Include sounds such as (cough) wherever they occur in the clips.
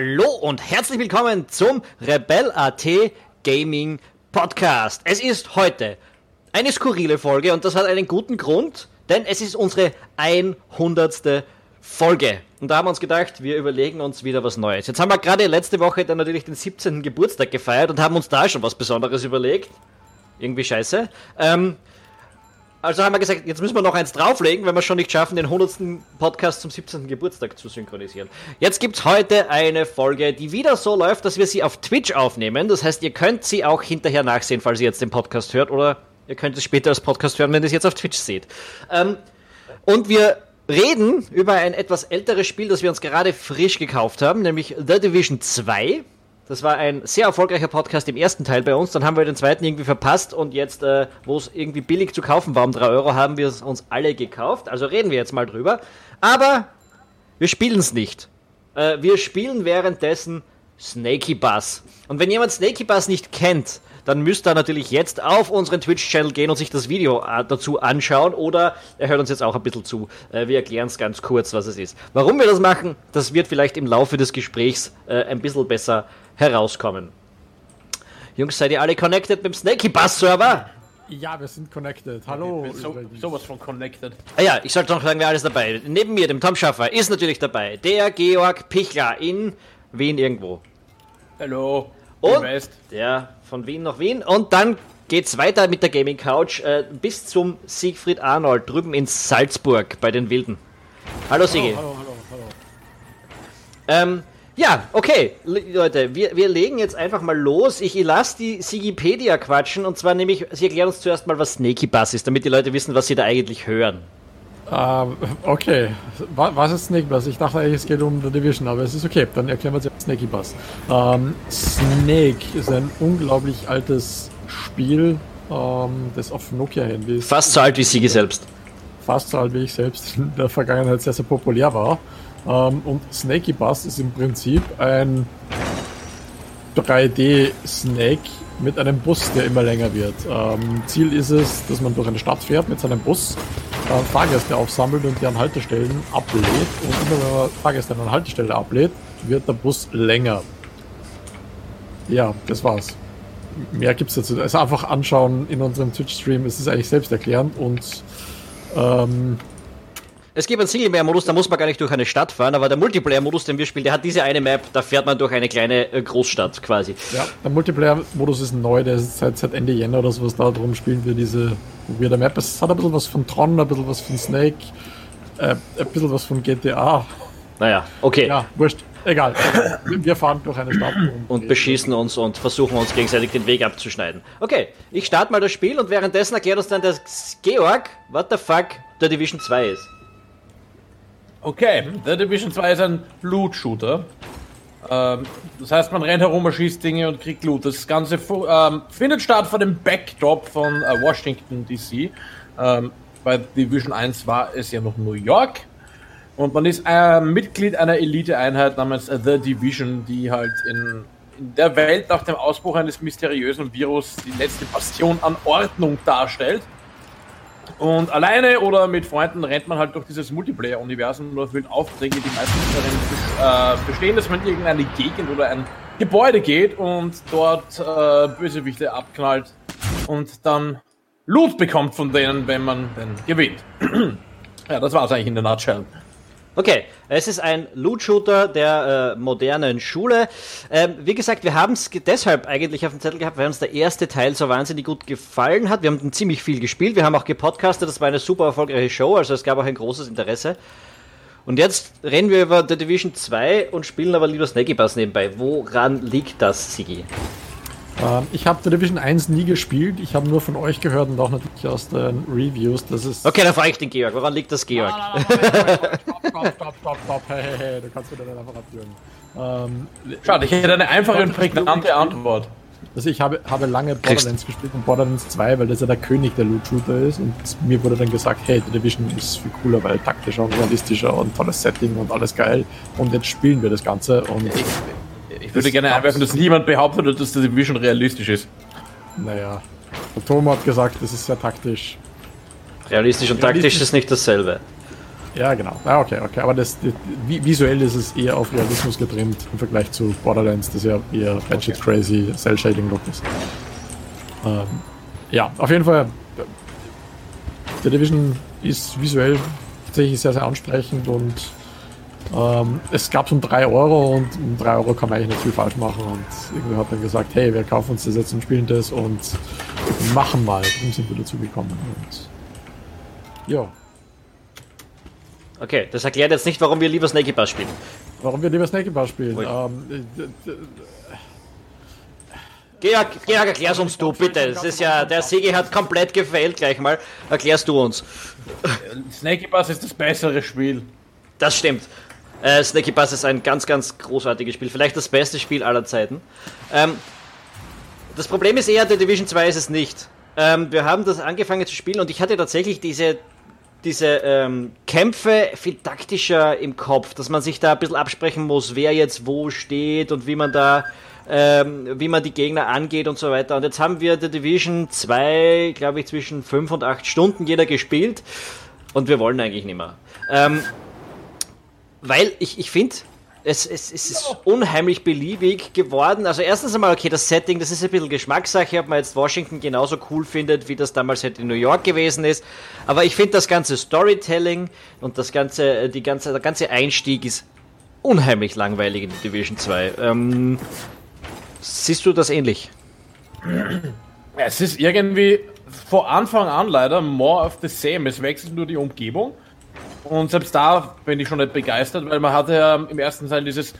Hallo und herzlich willkommen zum Rebel.at Gaming Podcast. Es ist heute eine skurrile Folge und das hat einen guten Grund, denn es ist unsere 100. Folge. Und da haben wir uns gedacht, wir überlegen uns wieder was Neues. Jetzt haben wir gerade letzte Woche dann natürlich den 17. Geburtstag gefeiert und haben uns da schon was Besonderes überlegt. Irgendwie scheiße. Ähm, also haben wir gesagt, jetzt müssen wir noch eins drauflegen, wenn wir schon nicht schaffen, den 100. Podcast zum 17. Geburtstag zu synchronisieren. Jetzt gibt es heute eine Folge, die wieder so läuft, dass wir sie auf Twitch aufnehmen. Das heißt, ihr könnt sie auch hinterher nachsehen, falls ihr jetzt den Podcast hört, oder ihr könnt es später als Podcast hören, wenn ihr es jetzt auf Twitch seht. Ähm, und wir reden über ein etwas älteres Spiel, das wir uns gerade frisch gekauft haben, nämlich The Division 2. Das war ein sehr erfolgreicher Podcast im ersten Teil bei uns. Dann haben wir den zweiten irgendwie verpasst und jetzt, äh, wo es irgendwie billig zu kaufen war um 3 Euro, haben wir es uns alle gekauft. Also reden wir jetzt mal drüber. Aber wir spielen es nicht. Äh, wir spielen währenddessen Snaky Bus. Und wenn jemand Snaky Bus nicht kennt, dann müsst ihr natürlich jetzt auf unseren Twitch-Channel gehen und sich das Video äh, dazu anschauen oder er hört uns jetzt auch ein bisschen zu. Äh, wir erklären es ganz kurz, was es ist. Warum wir das machen, das wird vielleicht im Laufe des Gesprächs äh, ein bisschen besser herauskommen. Jungs, seid ihr alle connected mit dem Snaky Bus Server? Ja, wir sind connected. Hallo. So, sowas von connected. Ah ja, ich sollte noch sagen, wer alles dabei. Neben mir, dem Tom Schaffer, ist natürlich dabei der Georg Pichler in Wien irgendwo. Hallo. Und der von Wien nach Wien. Und dann geht's weiter mit der Gaming Couch äh, bis zum Siegfried Arnold drüben in Salzburg bei den Wilden. Hallo Sigi. Hallo, hallo, hallo. Ähm, ja, okay, Leute, wir, wir legen jetzt einfach mal los. Ich lasse die Sigipedia quatschen und zwar nämlich, sie erklären uns zuerst mal, was Snaky Bass ist, damit die Leute wissen, was sie da eigentlich hören. Ähm, okay, was ist Snake Bass? Ich dachte eigentlich, es geht um The Division, aber es ist okay, dann erklären wir jetzt Snaky Bass. Ähm, Snake ist ein unglaublich altes Spiel, ähm, das auf Nokia-Handys. Fast so alt wie Sigi selbst. Fast so alt wie ich selbst in der Vergangenheit sehr, sehr populär war. Ähm, und Snaky Bus ist im Prinzip ein 3D-Snake mit einem Bus, der immer länger wird. Ähm, Ziel ist es, dass man durch eine Stadt fährt mit seinem Bus, äh, Fahrgäste aufsammelt und die an Haltestellen ablädt. Und immer wenn man Fahrgäste an einer Haltestelle ablädt, wird der Bus länger. Ja, das war's. Mehr gibt's dazu. Also einfach anschauen in unserem Twitch-Stream. Es ist eigentlich selbsterklärend und ähm, es gibt einen Singleplayer-Modus, da muss man gar nicht durch eine Stadt fahren, aber der Multiplayer-Modus, den wir spielen, der hat diese eine Map, da fährt man durch eine kleine äh, Großstadt quasi. Ja, der Multiplayer-Modus ist neu, der ist seit, seit Ende Jänner oder sowas da, darum spielen wir diese weirde Map. Es hat ein bisschen was von Tron, ein bisschen was von Snake, äh, ein bisschen was von GTA. Naja, okay. Ja, wurscht. Egal. Wir fahren durch eine Stadt. Und, und beschießen uns und versuchen uns gegenseitig den Weg abzuschneiden. Okay, ich starte mal das Spiel und währenddessen erklärt uns dann der Georg, what the fuck der Division 2 ist. Okay, The Division 2 ist ein Loot-Shooter. Ähm, das heißt, man rennt herum, man schießt Dinge und kriegt Loot. Das Ganze ähm, findet statt vor dem Backdrop von äh, Washington DC. Ähm, bei Division 1 war es ja noch New York. Und man ist äh, Mitglied einer Elite-Einheit namens The Division, die halt in, in der Welt nach dem Ausbruch eines mysteriösen Virus die letzte Bastion an Ordnung darstellt. Und alleine oder mit Freunden rennt man halt durch dieses Multiplayer-Universum und erfüllt Aufträge, die meistens darin äh, bestehen, dass man in irgendeine Gegend oder ein Gebäude geht und dort äh, Bösewichte abknallt und dann Loot bekommt von denen, wenn man denn gewinnt. (clears throat) ja, das war's eigentlich in der Nutshell. Okay, es ist ein Loot-Shooter der äh, modernen Schule. Ähm, wie gesagt, wir haben es deshalb eigentlich auf dem Zettel gehabt, weil uns der erste Teil so wahnsinnig gut gefallen hat. Wir haben ziemlich viel gespielt, wir haben auch gepodcastet, das war eine super erfolgreiche Show, also es gab auch ein großes Interesse. Und jetzt reden wir über The Division 2 und spielen aber lieber Snaky Bass nebenbei. Woran liegt das, Sigi? Ähm, ich habe The Division 1 nie gespielt. Ich habe nur von euch gehört und auch natürlich aus den Reviews, dass es. Okay, dann frage ich den Georg. Woran liegt das, Georg? Stopp, stopp, stopp, stopp, stopp. Hey, hey, hey, du kannst mir dann einfach abführen. Ähm, Schade, ich hätte eine einfache und prägnante Antwort. Also ich habe, habe lange Borderlands gespielt und Borderlands 2, weil das ja der König der Loot-Shooter ist und mir wurde dann gesagt, hey, The Division ist viel cooler, weil taktischer und realistischer und tolles Setting und alles geil und jetzt spielen wir das Ganze und... Ich, würde gerne einwerfen, dass niemand behauptet, dass das Division realistisch ist. Naja, der Tom hat gesagt, das ist sehr taktisch. Realistisch und taktisch ist nicht dasselbe. Ja, genau. Ah, okay, okay. Aber das, visuell ist es eher auf Realismus getrimmt im Vergleich zu Borderlands, das ja eher okay. Crazy Cell Shading Look ist. Ähm, ja, auf jeden Fall. The Division ist visuell tatsächlich sehr, sehr ansprechend und ähm, es gab es um 3 Euro und um 3 Euro kann man eigentlich nicht viel falsch machen und irgendwie hat dann gesagt, hey, wir kaufen uns das jetzt und spielen das und machen mal. Dann sind wir dazu gekommen und ja. Okay, das erklärt jetzt nicht, warum wir lieber Snakey Bass spielen. Warum wir lieber Snakey Bass spielen? Ähm, Georg, Georg, erklär's uns du, bitte. Das ist ja, der Sigi hat komplett gefailt gleich mal. Erklärst du uns. Snakey Bass ist das bessere Spiel. Das stimmt. Äh, Snakey Bass ist ein ganz, ganz großartiges Spiel. Vielleicht das beste Spiel aller Zeiten. Ähm, das Problem ist eher, der Division 2 ist es nicht. Ähm, wir haben das angefangen zu spielen und ich hatte tatsächlich diese diese ähm, Kämpfe viel taktischer im Kopf, dass man sich da ein bisschen absprechen muss, wer jetzt wo steht und wie man da, ähm, wie man die Gegner angeht und so weiter. Und jetzt haben wir The Division 2, glaube ich, zwischen 5 und 8 Stunden jeder gespielt und wir wollen eigentlich nicht mehr. Ähm, weil ich, ich finde, es, es, es ist unheimlich beliebig geworden. Also erstens einmal, okay, das Setting, das ist ein bisschen Geschmackssache, ob man jetzt Washington genauso cool findet, wie das damals halt in New York gewesen ist. Aber ich finde das ganze Storytelling und das ganze, die ganze, der ganze Einstieg ist unheimlich langweilig in Division 2. Ähm, siehst du das ähnlich? Es ist irgendwie von Anfang an leider more of the same. Es wechselt nur die Umgebung. Und selbst da bin ich schon nicht begeistert, weil man hatte ja im ersten Teil dieses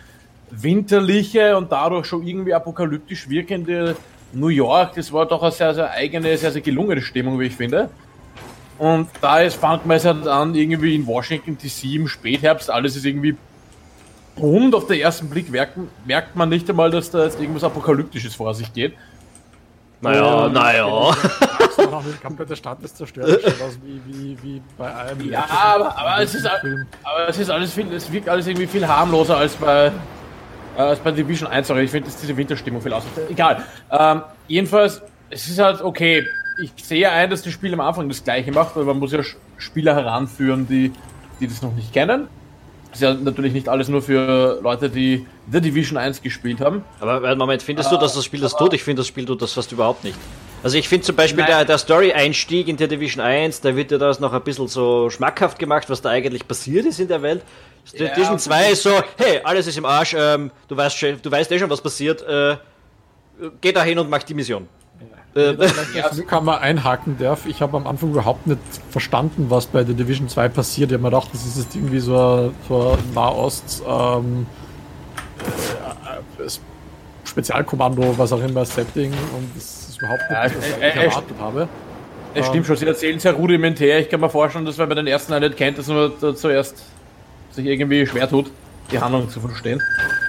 winterliche und dadurch schon irgendwie apokalyptisch wirkende New York. Das war doch eine sehr, sehr eigene, sehr, sehr gelungene Stimmung, wie ich finde. Und da ist fängt man es halt an, irgendwie in Washington DC im Spätherbst, alles ist irgendwie rund. Auf den ersten Blick merkt, merkt man nicht einmal, dass da jetzt irgendwas Apokalyptisches vor sich geht. Naja, ähm, naja. (laughs) Die komplette Stadt ist zerstört, aus (laughs) wie, wie, wie bei einem. Ja, aber, aber, es ist, aber es ist alles viel, es wirkt alles irgendwie viel harmloser als bei, äh, als bei Division 1. Aber ich finde diese Winterstimmung viel aus. Egal. Ähm, jedenfalls, es ist halt okay. Ich sehe ein, dass das Spiel am Anfang das gleiche macht, weil man muss ja Spieler heranführen, die, die das noch nicht kennen. Das ist ja natürlich nicht alles nur für Leute, die The Division 1 gespielt haben. Aber Moment, findest du, dass das Spiel das tut? Ich finde, das Spiel tut das fast überhaupt nicht. Also ich finde zum Beispiel der, der Story-Einstieg in The Division 1, da wird ja das noch ein bisschen so schmackhaft gemacht, was da eigentlich passiert ist in der Welt. The ja, Division 2 ist so, hey, alles ist im Arsch, ähm, du, weißt du weißt eh schon, was passiert, äh, geh da hin und mach die Mission. Äh, ja, kann man einhaken darf. Ich habe am Anfang überhaupt nicht verstanden, was bei der Division 2 passiert. Ich habe mir gedacht, das ist jetzt irgendwie so ein, so ein Nahost ähm, äh, Spezialkommando, was auch immer, Setting und das ist überhaupt nicht was ich äh, erwartet habe. Es stimmt schon, sie erzählen sehr rudimentär. Ich kann mir vorstellen, dass wenn man den ersten einen nicht kennt, dass man zuerst sich irgendwie schwer tut die Handlung zu verstehen.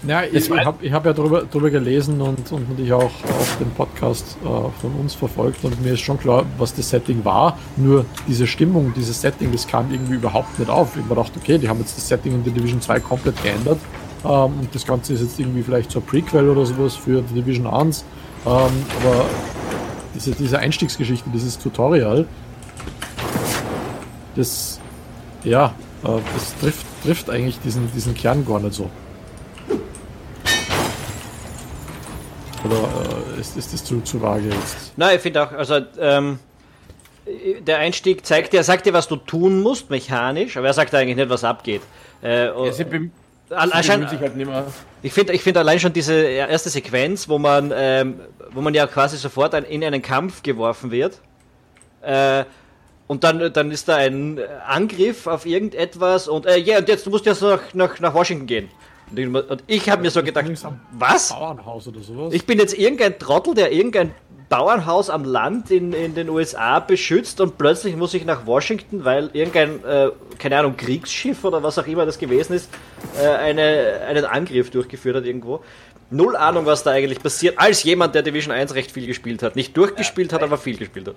Ja, ich, ich habe hab ja darüber, drüber gelesen und, und natürlich auch auf dem Podcast äh, von uns verfolgt und mir ist schon klar, was das Setting war. Nur diese Stimmung, dieses Setting, das kam irgendwie überhaupt nicht auf. Ich habe gedacht, okay, die haben jetzt das Setting in der Division 2 komplett geändert ähm, und das Ganze ist jetzt irgendwie vielleicht so ein Prequel oder sowas für die Division 1. Ähm, aber diese, diese Einstiegsgeschichte, dieses Tutorial, das, ja, das trifft trifft eigentlich diesen, diesen Kern gar nicht so. Oder äh, ist, ist das zu, zu vage jetzt? Nein, ich finde auch, also ähm, der Einstieg zeigt dir, sagt dir, was du tun musst, mechanisch, aber er sagt eigentlich nicht, was abgeht. Äh, ja, sie halt ich finde ich find allein schon diese erste Sequenz, wo man, ähm, wo man ja quasi sofort in einen Kampf geworfen wird. Äh, und dann, dann ist da ein Angriff auf irgendetwas und äh, ja, und jetzt du musst jetzt nach, nach, nach Washington gehen. Und ich habe mir so gedacht, was? Bauernhaus oder sowas? Ich bin jetzt irgendein Trottel, der irgendein Bauernhaus am Land in, in den USA beschützt und plötzlich muss ich nach Washington, weil irgendein, äh, keine Ahnung, Kriegsschiff oder was auch immer das gewesen ist, äh, eine, einen Angriff durchgeführt hat irgendwo. Null Ahnung, was da eigentlich passiert, als jemand, der Division 1 recht viel gespielt hat. Nicht durchgespielt hat, aber viel gespielt hat.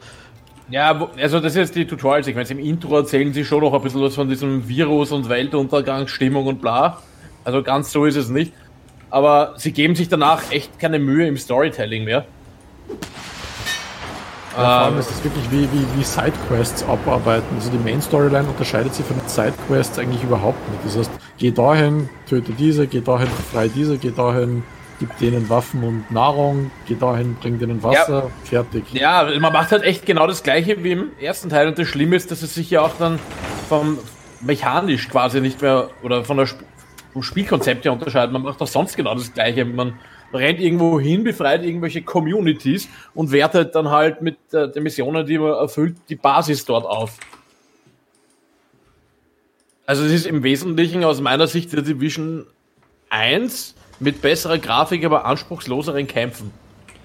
Ja, also das ist jetzt die Tutorial-Sequenz. Im Intro erzählen sie schon noch ein bisschen was von diesem Virus und Weltuntergangsstimmung und bla. Also ganz so ist es nicht. Aber sie geben sich danach echt keine Mühe im Storytelling mehr. Ja, vor allem ist es wirklich wie, wie, wie Sidequests abarbeiten. Also die Main Storyline unterscheidet sich von den Sidequests eigentlich überhaupt nicht. Das heißt, geh dahin, töte diese, geh dahin, befreie diese, geh dahin, gib denen Waffen und Nahrung, geh dahin, bring denen Wasser, ja. fertig. Ja, man macht halt echt genau das gleiche wie im ersten Teil und das Schlimme ist, dass es sich ja auch dann vom mechanisch quasi nicht mehr oder von der Sp vom Spielkonzept her unterscheidet. Man macht auch sonst genau das gleiche. Man rennt irgendwo hin, befreit irgendwelche Communities und wertet dann halt mit äh, den Missionen, die man erfüllt, die Basis dort auf. Also es ist im Wesentlichen aus meiner Sicht der Division 1 mit besserer Grafik, aber anspruchsloseren Kämpfen.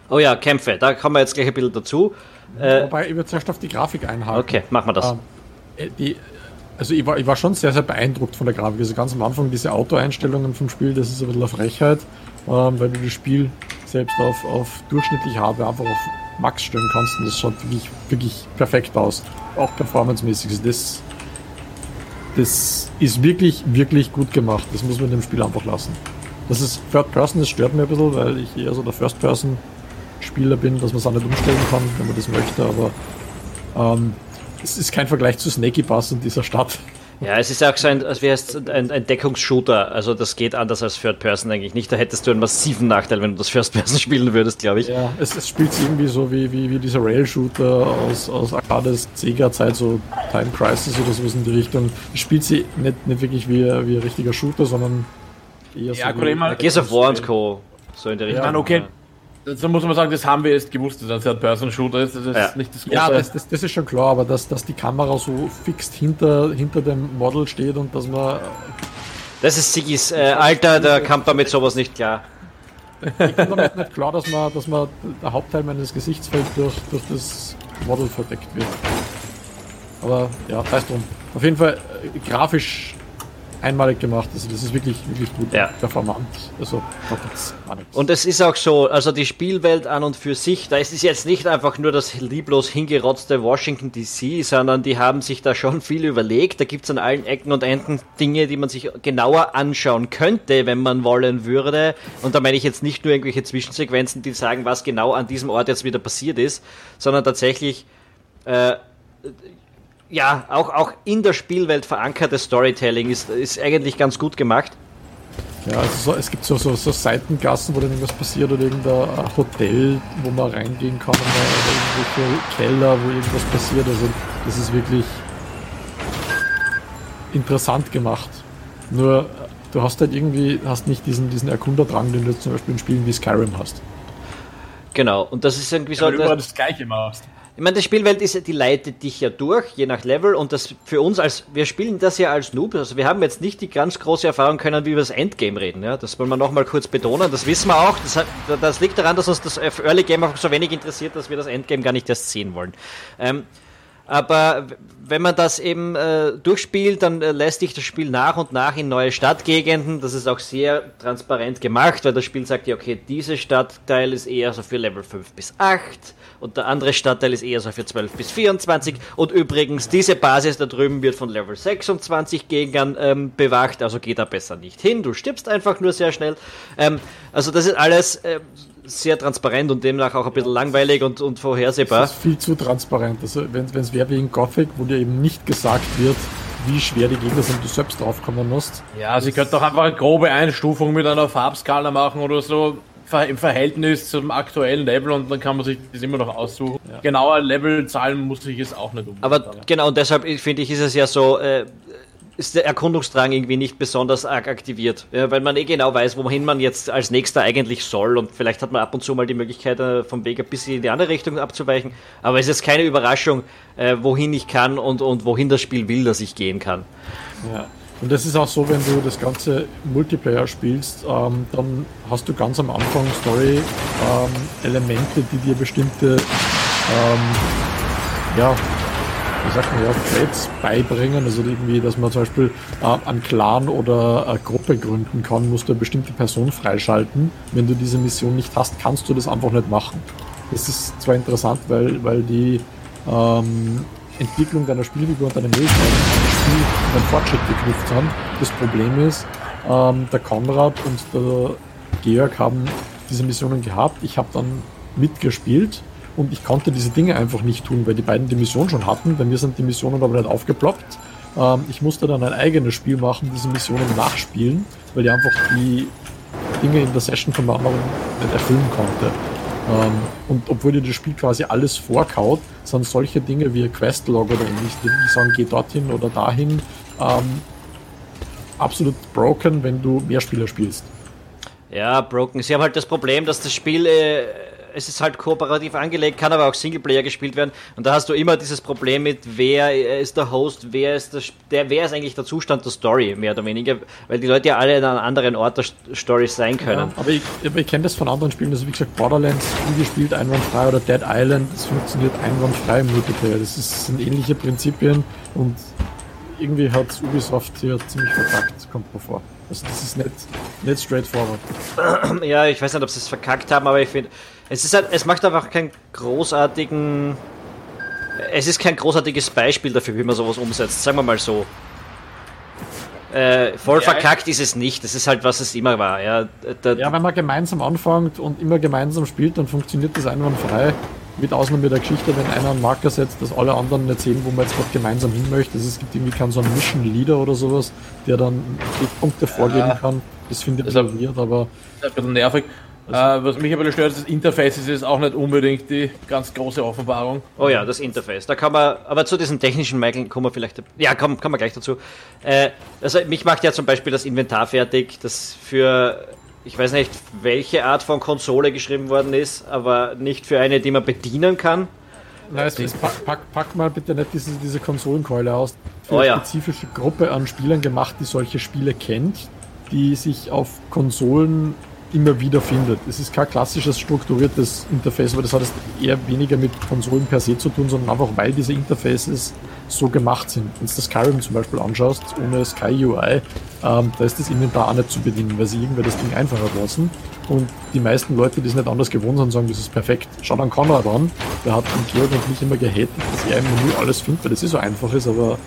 Oh ja, Kämpfe, da kommen wir jetzt gleich ein bisschen dazu. Äh, Wobei, ich würde zuerst auf die Grafik einhaken. Okay, machen wir das. Ähm, äh, die, also ich war, ich war schon sehr, sehr beeindruckt von der Grafik. Also ganz am Anfang diese Auto-Einstellungen vom Spiel, das ist ein bisschen eine Frechheit, ähm, weil du das Spiel selbst auf, auf durchschnittlich Hardware einfach auf Max stellen kannst und das schaut wirklich, wirklich perfekt aus. Auch performancemäßig. Also das, das ist wirklich, wirklich gut gemacht. Das muss man dem Spiel einfach lassen. Das ist Third Person, das stört mir ein bisschen, weil ich eher so der First Person Spieler bin, dass man es auch nicht umstellen kann, wenn man das möchte, aber ähm, es ist kein Vergleich zu Snaky Pass in dieser Stadt. Ja, es ist auch so ein, als wäre es ein, ein Deckungsshooter. Also das geht anders als Third Person eigentlich nicht. Da hättest du einen massiven Nachteil, wenn du das First Person (laughs) spielen würdest, glaube ich. Ja, es, es spielt irgendwie so wie, wie, wie dieser Rail-Shooter aus, aus Arcades Sega-Zeit, so Time Crisis oder sowas in die Richtung. Es spielt sie nicht, nicht wirklich wie, wie ein richtiger Shooter, sondern ja, so. Ja, Gears of War und Co. So in der Richtung. Ja, okay. So muss man sagen, das haben wir jetzt gewusst, dass das ein Third-Person-Shooter ist. Das ist ja. nicht das große. Ja, das, das, das, ist schon klar, aber dass, dass die Kamera so fixt hinter, hinter dem Model steht und dass man. Das ist Sigis äh, Alter, der kam damit sowas nicht klar. Ich bin damit nicht klar, dass man, dass man der Hauptteil meines Gesichtsfeld durch, durch das Model verdeckt wird. Aber ja, heißt drum. Auf jeden Fall äh, grafisch einmalig gemacht. Also das ist wirklich, wirklich gut ja. performant. Also Und es ist auch so, also die Spielwelt an und für sich, da ist es jetzt nicht einfach nur das lieblos hingerotzte Washington DC, sondern die haben sich da schon viel überlegt. Da gibt es an allen Ecken und Enden Dinge, die man sich genauer anschauen könnte, wenn man wollen würde. Und da meine ich jetzt nicht nur irgendwelche Zwischensequenzen, die sagen, was genau an diesem Ort jetzt wieder passiert ist, sondern tatsächlich äh, ja, auch, auch in der Spielwelt verankertes Storytelling ist, ist eigentlich ganz gut gemacht. Ja, also so, es gibt so, so, so Seitengassen, wo dann irgendwas passiert oder irgendein Hotel, wo man reingehen kann oder irgendwelche Keller, wo irgendwas passiert. Also das ist wirklich interessant gemacht. Nur du hast halt irgendwie, hast nicht diesen, diesen Erkunderdrang, den du zum Beispiel in Spielen wie Skyrim hast. Genau, und das ist irgendwie so. Weil du immer das Gleiche machst. Ich meine, die Spielwelt ist, die leitet dich ja durch, je nach Level, und das für uns als, wir spielen das ja als Noob, also wir haben jetzt nicht die ganz große Erfahrung können, wie wir das Endgame reden, ja, das wollen wir nochmal kurz betonen, das wissen wir auch, das, das, liegt daran, dass uns das Early Game einfach so wenig interessiert, dass wir das Endgame gar nicht erst sehen wollen. Ähm, aber wenn man das eben äh, durchspielt, dann äh, lässt sich das Spiel nach und nach in neue Stadtgegenden. Das ist auch sehr transparent gemacht, weil das Spiel sagt ja, okay, diese Stadtteil ist eher so für Level 5 bis 8 und der andere Stadtteil ist eher so für 12 bis 24. Und übrigens, diese Basis da drüben wird von Level 26 Gegnern ähm, bewacht, also geht da besser nicht hin. Du stirbst einfach nur sehr schnell. Ähm, also das ist alles. Äh, sehr transparent und demnach auch ein bisschen langweilig und, und vorhersehbar. Das ist viel zu transparent. Also wenn es wäre wie in Gothic, wo dir eben nicht gesagt wird, wie schwer die Gegner sind, du selbst draufkommen musst. Ja, sie könnten doch einfach eine grobe Einstufung mit einer Farbskala machen oder so im Verhältnis zum aktuellen Level und dann kann man sich das immer noch aussuchen. Ja. Genauer Levelzahlen muss ich es auch nicht um. Aber genau, und deshalb finde ich, ist es ja so, äh, ist der Erkundungsdrang irgendwie nicht besonders arg aktiviert, ja, weil man eh genau weiß, wohin man jetzt als nächster eigentlich soll und vielleicht hat man ab und zu mal die Möglichkeit, äh, vom Weg ein bisschen in die andere Richtung abzuweichen, aber es ist keine Überraschung, äh, wohin ich kann und, und wohin das Spiel will, dass ich gehen kann. Ja. Und das ist auch so, wenn du das ganze Multiplayer spielst, ähm, dann hast du ganz am Anfang Story-Elemente, ähm, die dir bestimmte ähm, ja, wie sagt man ja, Threads beibringen. Also irgendwie, dass man zum Beispiel äh, einen Clan oder eine Gruppe gründen kann, musst du eine bestimmte Person freischalten. Wenn du diese Mission nicht hast, kannst du das einfach nicht machen. Das ist zwar interessant, weil, weil die ähm, Entwicklung deiner Spielfigur und deiner Möglichkeiten Spiel und Fortschritt geknüpft haben. Das Problem ist, ähm, der Konrad und der Georg haben diese Missionen gehabt. Ich habe dann mitgespielt und ich konnte diese Dinge einfach nicht tun, weil die beiden die Mission schon hatten. Bei mir sind die Missionen aber nicht aufgeploppt. Ähm, ich musste dann ein eigenes Spiel machen, diese Missionen nachspielen, weil ich einfach die Dinge in der Session von anderen nicht erfüllen konnte. Ähm, und obwohl dir das Spiel quasi alles vorkaut, sind solche Dinge wie Questlog oder ähnlich, die sagen, geh dorthin oder dahin, ähm, absolut broken, wenn du mehr Spieler spielst. Ja, broken. Sie haben halt das Problem, dass das Spiel, äh, es ist halt kooperativ angelegt, kann aber auch Singleplayer gespielt werden. Und da hast du immer dieses Problem mit, wer ist der Host, wer ist der, der wer ist eigentlich der Zustand der Story, mehr oder weniger, weil die Leute ja alle an einem anderen Ort der Story sein können. Ja, aber ich, ich kenne das von anderen Spielen, also wie gesagt, Borderlands, wie gespielt, einwandfrei oder Dead Island, das funktioniert einwandfrei im Multiplayer. Das ist, sind ähnliche Prinzipien und irgendwie hat Ubisoft hier ziemlich verkackt, kommt mir vor. Also das ist nicht, nicht straightforward. Ja, ich weiß nicht, ob sie es verkackt haben, aber ich finde, es ist halt, es macht einfach keinen großartigen, es ist kein großartiges Beispiel dafür, wie man sowas umsetzt, sagen wir mal so. Äh, voll ja, verkackt ist es nicht, das ist halt, was es immer war. Ja, ja, wenn man gemeinsam anfängt und immer gemeinsam spielt, dann funktioniert das einwandfrei. Mit Ausnahme der Geschichte, wenn einer einen Marker setzt, dass alle anderen nicht sehen, wo man jetzt gerade gemeinsam hin möchte. Also es gibt irgendwie keinen so einen Mission Leader oder sowas, der dann Punkte vorgeben kann. Das finde ich weird, aber. Das ist ein bisschen nervig. Also, äh, was mich aber stört, ist das Interface ist jetzt auch nicht unbedingt die ganz große Offenbarung. Oh ja, das Interface. Da kann man, aber zu diesen technischen Michael kommen wir vielleicht, ja, kommen, kommen wir gleich dazu. Äh, also mich macht ja zum Beispiel das Inventar fertig, das für ich weiß nicht, welche Art von Konsole geschrieben worden ist, aber nicht für eine, die man bedienen kann. Nein, pack, pack, pack, mal bitte nicht diese, diese Konsolenkeule aus. Für oh, eine ja. spezifische Gruppe an Spielern gemacht, die solche Spiele kennt, die sich auf Konsolen immer wieder findet. Es ist kein klassisches strukturiertes Interface, aber das hat eher weniger mit Konsolen per se zu tun, sondern einfach weil diese Interfaces so gemacht sind. Wenn du das Skyrim zum Beispiel anschaust, ohne Sky UI, ähm, da ist das Inventar auch nicht zu bedienen, weil sie irgendwer das Ding einfacher lassen. Und die meisten Leute, die es nicht anders gewohnt sind, sagen, das ist perfekt. Schau dann Conrad an, der hat den Georg und mich immer gehatet, dass er im Menü alles findet, weil das eh so einfach ist, aber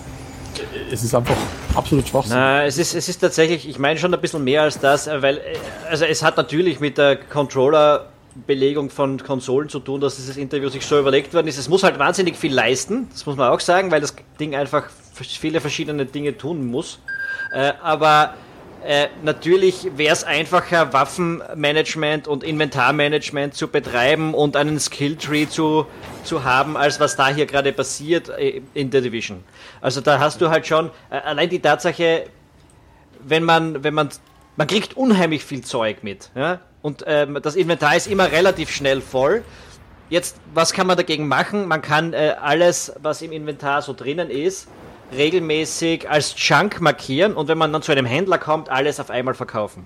es ist einfach absolut Schwachsinn. Na, es ist, es ist tatsächlich, ich meine schon ein bisschen mehr als das, weil, also es hat natürlich mit der Controller Belegung von Konsolen zu tun, dass dieses Interview sich so überlegt worden ist. Es muss halt wahnsinnig viel leisten, das muss man auch sagen, weil das Ding einfach viele verschiedene Dinge tun muss. Äh, aber äh, natürlich wäre es einfacher, Waffenmanagement und Inventarmanagement zu betreiben und einen Skilltree zu, zu haben, als was da hier gerade passiert äh, in der Division. Also da hast du halt schon, äh, allein die Tatsache, wenn man, wenn man, man kriegt unheimlich viel Zeug mit, ja? und ähm, das Inventar ist immer relativ schnell voll. Jetzt, was kann man dagegen machen? Man kann äh, alles, was im Inventar so drinnen ist, regelmäßig als Junk markieren und wenn man dann zu einem Händler kommt, alles auf einmal verkaufen.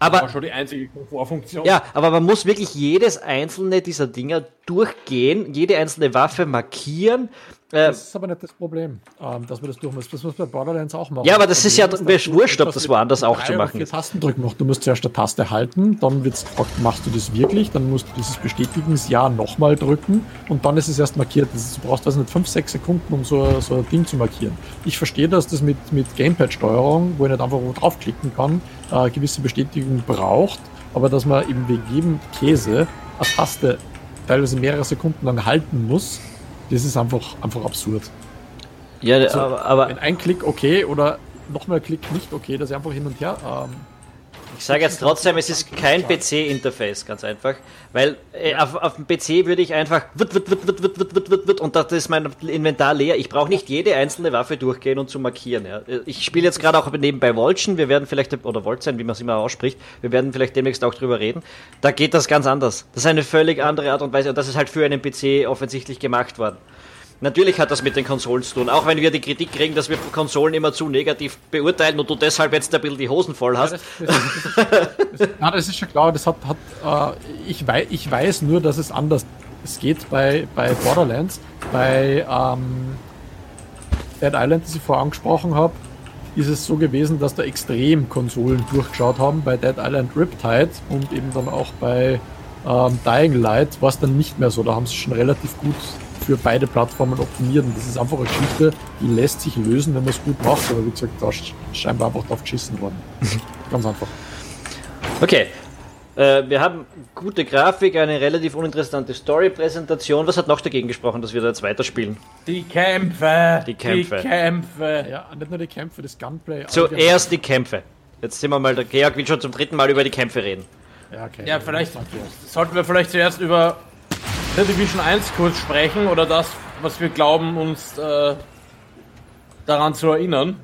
Aber, schon die einzige Komfortfunktion. Ja, aber man muss wirklich jedes einzelne dieser Dinger durchgehen, jede einzelne Waffe markieren, das ist aber nicht das Problem, ähm, dass man das durch muss. Das muss bei Borderlands auch machen. Ja, aber das, das ist ja ist wurscht, ob das woanders auch zu machen ist. Tasten drücken noch. Du musst zuerst eine Taste halten, dann wird's gefragt, machst du das wirklich, dann musst du dieses Bestätigungsja nochmal drücken und dann ist es erst markiert. Du brauchst also nicht 5, 6 Sekunden, um so, so ein Ding zu markieren. Ich verstehe, dass das mit, mit Gamepad-Steuerung, wo ich nicht einfach draufklicken kann, äh, gewisse Bestätigung braucht, aber dass man eben wegen jedem Käse eine Taste teilweise mehrere Sekunden lang halten muss, das ist einfach, einfach absurd. Ja, also, aber, aber. Wenn ein Klick okay oder nochmal Klick nicht okay, dass er einfach hin und her ähm, ich sage jetzt trotzdem, es ist kein PC-Interface, ganz einfach. Weil äh, auf, auf, dem PC würde ich einfach wird, wird, wird, wird, wird, wird, wird, wird, wird, und das ist mein Inventar leer. Ich brauche nicht jede einzelne Waffe durchgehen und zu markieren. Ja. Ich spiele jetzt gerade auch nebenbei Wolchen. Wir werden vielleicht, oder Wolzen, wie man es immer ausspricht, wir werden vielleicht demnächst auch drüber reden. Da geht das ganz anders. Das ist eine völlig andere Art und Weise und das ist halt für einen PC offensichtlich gemacht worden. Natürlich hat das mit den Konsolen zu tun, auch wenn wir die Kritik kriegen, dass wir Konsolen immer zu negativ beurteilen und du deshalb jetzt ein bisschen die Hosen voll hast. Ja, das, das, ja, das ist schon klar, das hat, hat äh, ich, weiß, ich weiß nur, dass es anders es geht bei, bei Borderlands, bei ähm, Dead Island, das ich vorher angesprochen habe, ist es so gewesen, dass da extrem Konsolen durchgeschaut haben. Bei Dead Island Riptide und eben dann auch bei ähm, Dying Light war es dann nicht mehr so. Da haben sie schon relativ gut für beide Plattformen optimiert. Und das ist einfach eine Geschichte, die lässt sich lösen, wenn man es gut macht. Aber wie gesagt, da ist scheinbar einfach drauf geschissen worden. (laughs) Ganz einfach. Okay. Äh, wir haben gute Grafik, eine relativ uninteressante Story-Präsentation. Was hat noch dagegen gesprochen, dass wir da jetzt weiterspielen? Die Kämpfe. Die Kämpfe. Die Kämpfe. Ja, nicht nur die Kämpfe, das Gunplay. Zuerst die Kämpfe. Jetzt sind wir mal, der Georg will schon zum dritten Mal über die Kämpfe reden. Ja, okay. Ja, vielleicht sollten wir vielleicht zuerst über The Division 1 kurz sprechen oder das, was wir glauben, uns äh, daran zu erinnern.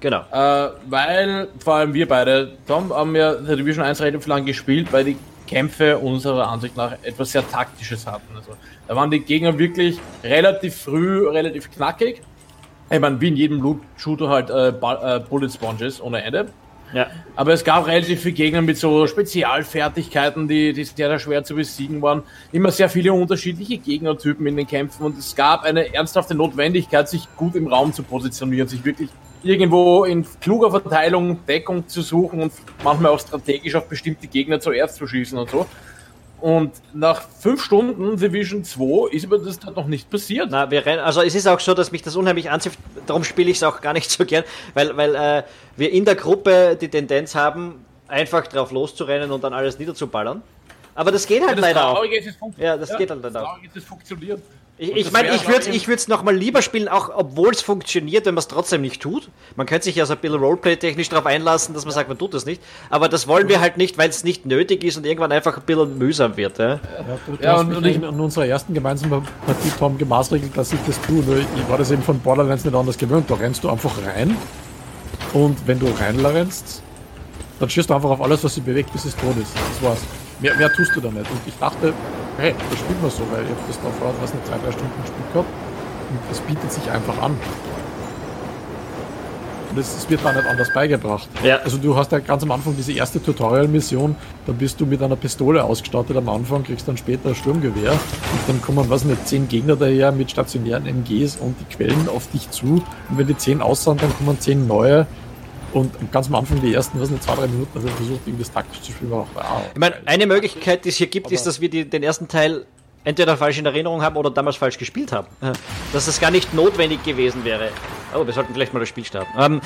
Genau. Äh, weil vor allem wir beide, Tom, haben ja The Division 1 relativ lang gespielt, weil die Kämpfe unserer Ansicht nach etwas sehr Taktisches hatten. Also, da waren die Gegner wirklich relativ früh, relativ knackig. Ich meine, wie in jedem Loot-Shooter halt äh, äh, Bullet Sponges ohne Ende. Ja. Aber es gab relativ viele Gegner mit so Spezialfertigkeiten, die, die sehr, sehr schwer zu besiegen waren. Immer sehr viele unterschiedliche Gegnertypen in den Kämpfen und es gab eine ernsthafte Notwendigkeit, sich gut im Raum zu positionieren, sich wirklich irgendwo in kluger Verteilung Deckung zu suchen und manchmal auch strategisch auf bestimmte Gegner zuerst zu schießen und so. Und nach fünf Stunden Division 2 ist aber das dann noch nicht passiert. Na, wir rennen, also es ist auch so, dass mich das unheimlich anzieht, darum spiele ich es auch gar nicht (laughs) so gern, weil, weil äh, wir in der Gruppe die Tendenz haben, einfach drauf loszurennen und dann alles niederzuballern. Aber das geht halt das leider auch. Ist, Ja, das geht halt leider das auch. Es funktioniert. Ich, ich das meine, wäre, ich würde ich es nochmal lieber spielen, auch obwohl es funktioniert, wenn man es trotzdem nicht tut. Man könnte sich ja so ein bisschen Roleplay-technisch darauf einlassen, dass man sagt, man tut es nicht. Aber das wollen wir halt nicht, weil es nicht nötig ist und irgendwann einfach ein bisschen mühsam wird. Ja? Ja, du, du Ja, hast und- mich und ich- in, unserer ersten gemeinsamen Partie, Tom, gemaßregelt, dass ich das tue. Nur ich war das eben von Borderlands nicht anders gewöhnt. Da rennst du einfach rein und wenn du reinrennst, dann schießt du einfach auf alles, was sich bewegt, bis es tot ist. Das war's. Mehr, mehr tust du da nicht. Und ich dachte, hey, das spielt man so, weil ich hab das da vor, was nicht, zwei, drei Stunden gespielt gehabt. Und es bietet sich einfach an. Und es, es wird da nicht anders beigebracht. Ja. Also du hast ja ganz am Anfang diese erste Tutorial-Mission, da bist du mit einer Pistole ausgestattet am Anfang, kriegst dann später ein Sturmgewehr und dann kommen, was nicht, zehn Gegner daher mit stationären MGs und die quellen auf dich zu und wenn die zehn aus sind, dann kommen zehn neue und ganz am Anfang die ersten, was nicht, zwei, drei Minuten, also versucht irgendwie das taktisch zu spielen, war auch, wow. Ich meine, eine Möglichkeit, die es hier gibt, ist, dass wir die, den ersten Teil entweder falsch in Erinnerung haben oder damals falsch gespielt haben. Dass das gar nicht notwendig gewesen wäre. Oh, wir sollten vielleicht mal das Spiel starten. Ähm,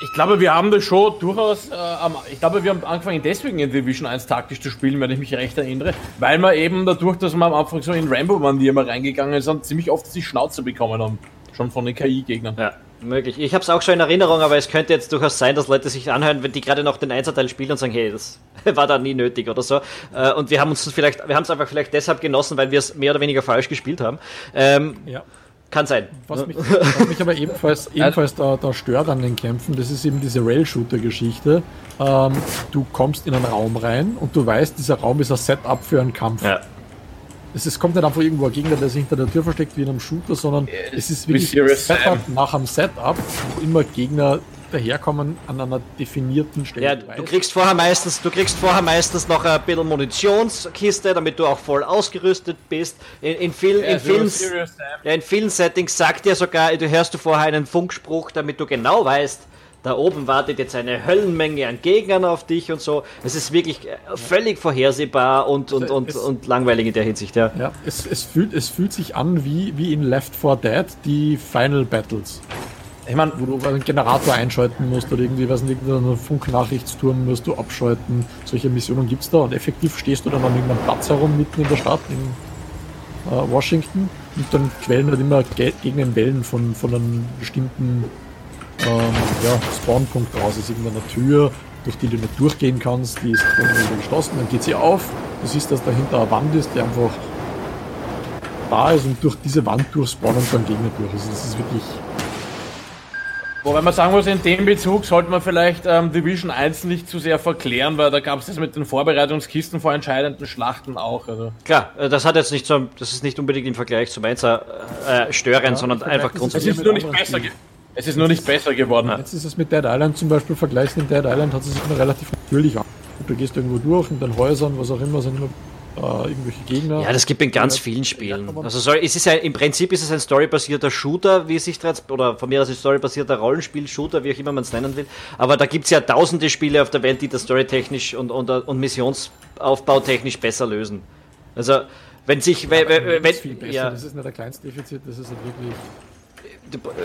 Ich glaube, wir haben das schon durchaus, äh, am- ich glaube, wir haben angefangen deswegen in Division 1 taktisch zu spielen, wenn ich mich recht erinnere, weil wir eben dadurch, dass wir am Anfang so in Rambo-Manier mal reingegangen sind, ziemlich oft die Schnauze bekommen haben. Schon von den KI-Gegnern. ja, möglich. Ich habe es auch schon in Erinnerung, aber es könnte jetzt durchaus sein, dass Leute sich anhören, wenn die gerade noch den Einzelteil spielen und sagen, hey, das (laughs) war da nie nötig oder so. Äh, Und wir haben uns vielleicht, wir haben es einfach vielleicht deshalb genossen, weil wir es mehr oder weniger falsch gespielt haben. Ähm, Ja. kann sein. Was mich, was mich aber ebenfalls, (laughs) ebenfalls da, da stört an den Kämpfen, das ist eben diese Rail-Shooter-Geschichte. Ähm, du kommst in einen Raum rein und du weißt, dieser Raum ist ein Setup für einen Kampf. Ja. Es, es kommt nicht einfach irgendwo ein Gegner, der sich hinter der Tür versteckt wie in einem Shooter, sondern es ist wie wirklich Setup Sam. nach einem Setup, wo immer Gegner daherkommen an einer definierten Stelle. Ja, Du kriegst vorher meistens, du kriegst vorher meistens noch ein bisschen Munitionskiste, damit du auch voll ausgerüstet bist. In, in, vielen, in, vielen, Serious ja, in vielen Settings sagt dir sogar, du hörst du vorher einen Funkspruch, damit du genau weißt, da oben wartet jetzt eine Höllenmenge an Gegnern auf dich und so. Es ist wirklich äh, völlig vorhersehbar und, und, und, Es- und langweilig in der Hinsicht, ja. Ja, es, es, fühlt, es fühlt sich an wie, wie in Left 4 Dead, die Final Battles. Ich meine, wo du einen Generator einschalten musst oder irgendwie, weiß nicht, einen Funknachtsturm musst du abschalten. Solche Missionen gibt's da und effektiv stehst du dann an irgendeinem Platz herum mitten in der Stadt in äh, Washington und dann quellen halt immer Ge Gegner in Wellen von, von einem bestimmten ähm, ja, Spawnpunkt raus. Es ist irgendeine Tür, durch die du nicht durchgehen kannst, die ist irgendwie geschlossen, dann geht sie auf. Du siehst, dass dahinter eine Wand ist, die einfach da ist und durch diese Wand durchspawnen dann Gegner durch. Also das ist wirklich Wobei man sagen muss, in dem Bezug sollte man vielleicht ähm, Division 1 nicht zu sehr verklären, weil da gab es das mit den Vorbereitungskisten vor entscheidenden Schlachten auch. Also. Klar, äh, das hat jetzt nicht so, das ist nicht unbedingt im Vergleich zum Mainzer äh, störend, sondern Vergleich einfach ist es grundsätzlich. ist nur nicht besser, ge es ist nur nicht besser geworden. Jetzt ist es mit Dead Island zum Beispiel vergleichst. In Dead Island hat es sich immer relativ natürlich an. Du gehst irgendwo durch in den Häusern, was auch immer, sind immer äh, irgendwelche Gegner. Ja, das gibt in ganz vielen Spielen. Also soll, es ist ja, im Prinzip ist es ein storybasierter Shooter, wie sich da jetzt, oder von mir aus ein storybasierter Rollenspiel-Shooter, wie auch immer man es nennen will. Aber da gibt es ja tausende Spiele auf der Welt, die das storytechnisch und, und, und Missionsaufbautechnisch besser lösen. Also, wenn sich, wenn, wenn, das ist viel besser. ja, Das ist nicht ein Kleinstdefizit, das ist halt wirklich.